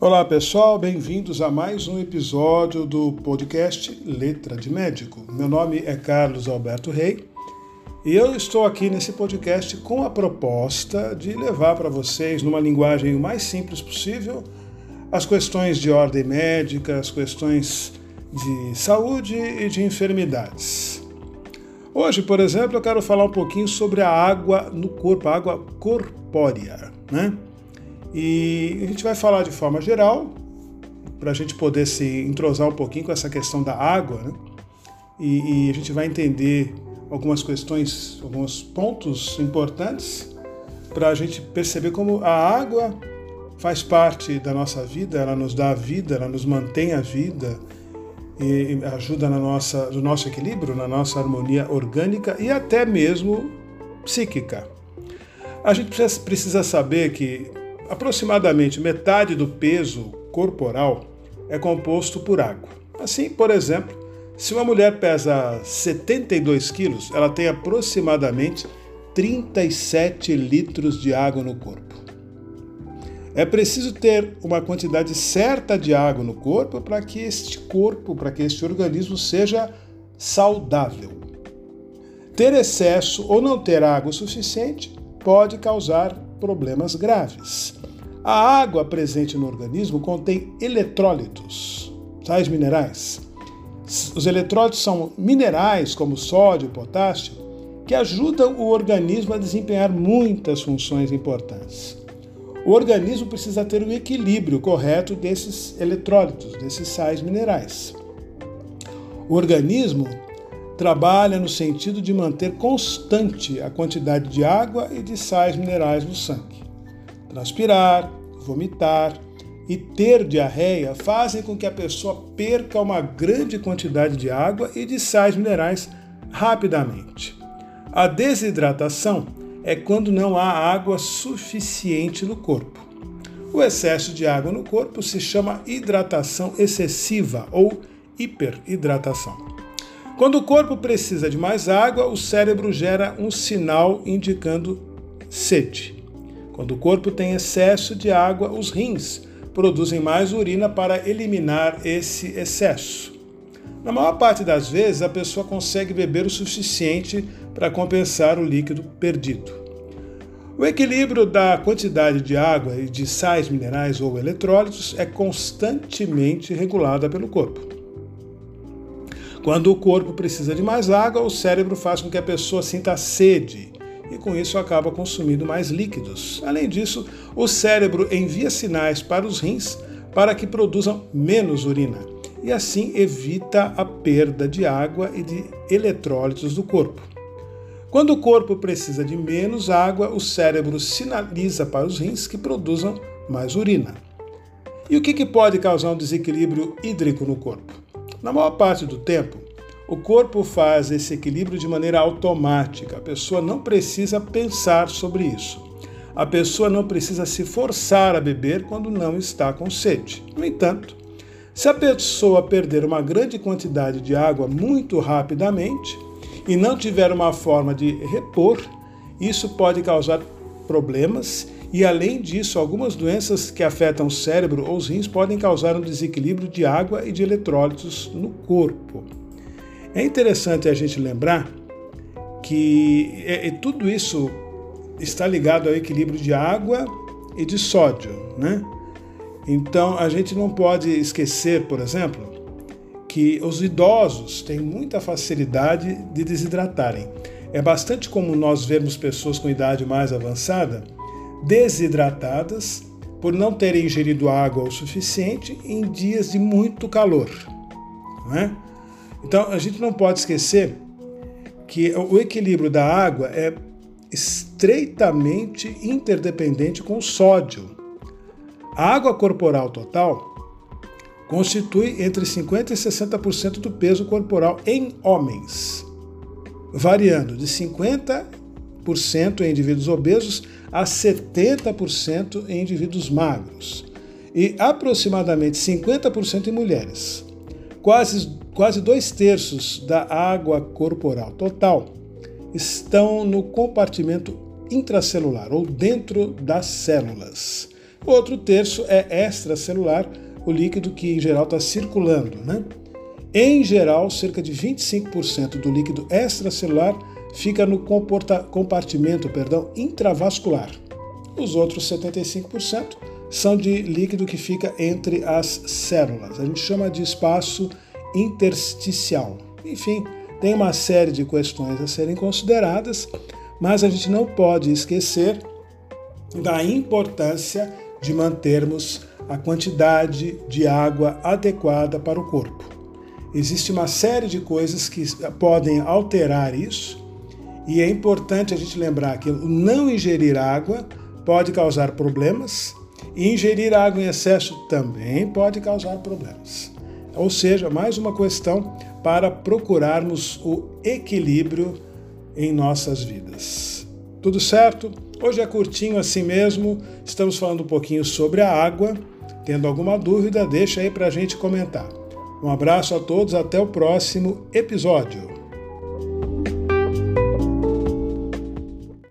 Olá pessoal, bem-vindos a mais um episódio do podcast Letra de Médico. Meu nome é Carlos Alberto Rei e eu estou aqui nesse podcast com a proposta de levar para vocês, numa linguagem o mais simples possível, as questões de ordem médica, as questões de saúde e de enfermidades. Hoje, por exemplo, eu quero falar um pouquinho sobre a água no corpo, a água corpórea, né? E a gente vai falar de forma geral, para a gente poder se entrosar um pouquinho com essa questão da água, né? E, e, a gente vai entender algumas questões, alguns pontos importantes para a gente perceber como a água faz parte da nossa vida, ela nos dá a vida, ela nos mantém a vida e ajuda na nossa, no nosso equilíbrio, na nossa harmonia orgânica e até mesmo psíquica. A gente precisa saber que aproximadamente metade do peso corporal é composto por água. Assim, por exemplo, se uma mulher pesa 72 quilos, ela tem aproximadamente 37 litros de água no corpo. É preciso ter uma quantidade certa de água no corpo para que este corpo, para que este organismo seja saudável. Ter excesso ou não ter água suficiente pode causar problemas graves. A água presente no organismo contém eletrólitos, sais minerais. Os eletrólitos são minerais como sódio e potássio que ajudam o organismo a desempenhar muitas funções importantes. O organismo precisa ter um equilíbrio correto desses eletrólitos, desses sais minerais. O organismo trabalha no sentido de manter constante a quantidade de água e de sais minerais no sangue. Transpirar, vomitar e ter diarreia fazem com que a pessoa perca uma grande quantidade de água e de sais minerais rapidamente. A desidratação é quando não há água suficiente no corpo. O excesso de água no corpo se chama hidratação excessiva ou hiperidratação. Quando o corpo precisa de mais água, o cérebro gera um sinal indicando sede. Quando o corpo tem excesso de água, os rins produzem mais urina para eliminar esse excesso. Na maior parte das vezes, a pessoa consegue beber o suficiente para compensar o líquido perdido. O equilíbrio da quantidade de água e de sais minerais ou eletrólitos é constantemente regulada pelo corpo. Quando o corpo precisa de mais água, o cérebro faz com que a pessoa sinta sede e com isso acaba consumindo mais líquidos. Além disso, o cérebro envia sinais para os rins para que produzam menos urina e assim evita a perda de água e de eletrólitos do corpo. Quando o corpo precisa de menos água, o cérebro sinaliza para os rins que produzam mais urina. E o que, que pode causar um desequilíbrio hídrico no corpo? Na maior parte do tempo, o corpo faz esse equilíbrio de maneira automática. A pessoa não precisa pensar sobre isso. A pessoa não precisa se forçar a beber quando não está com sede. No entanto, se a pessoa perder uma grande quantidade de água muito rapidamente e não tiver uma forma de repor, isso pode causar problemas e, além disso, algumas doenças que afetam o cérebro ou os rins podem causar um desequilíbrio de água e de eletrólitos no corpo. É interessante a gente lembrar que é, é, tudo isso está ligado ao equilíbrio de água e de sódio, né? Então a gente não pode esquecer, por exemplo, que os idosos têm muita facilidade de desidratarem. É bastante comum nós vermos pessoas com idade mais avançada desidratadas por não terem ingerido água o suficiente em dias de muito calor. Não é? Então a gente não pode esquecer que o equilíbrio da água é estreitamente interdependente com o sódio. A água corporal total constitui entre 50% e 60% do peso corporal em homens, variando de 50% em indivíduos obesos a 70% em indivíduos magros e aproximadamente 50% em mulheres. Quase, quase dois terços da água corporal total estão no compartimento intracelular ou dentro das células. O outro terço é extracelular, o líquido que em geral está circulando. Né? Em geral, cerca de 25% do líquido extracelular fica no compartimento perdão, intravascular. Os outros 75% são de líquido que fica entre as células. A gente chama de espaço intersticial. Enfim, tem uma série de questões a serem consideradas, mas a gente não pode esquecer da importância de mantermos a quantidade de água adequada para o corpo. Existe uma série de coisas que podem alterar isso, e é importante a gente lembrar que não ingerir água pode causar problemas, e ingerir água em excesso também pode causar problemas. Ou seja, mais uma questão para procurarmos o equilíbrio em nossas vidas. Tudo certo? Hoje é curtinho assim mesmo, estamos falando um pouquinho sobre a água. Tendo alguma dúvida, deixa aí para a gente comentar. Um abraço a todos, até o próximo episódio.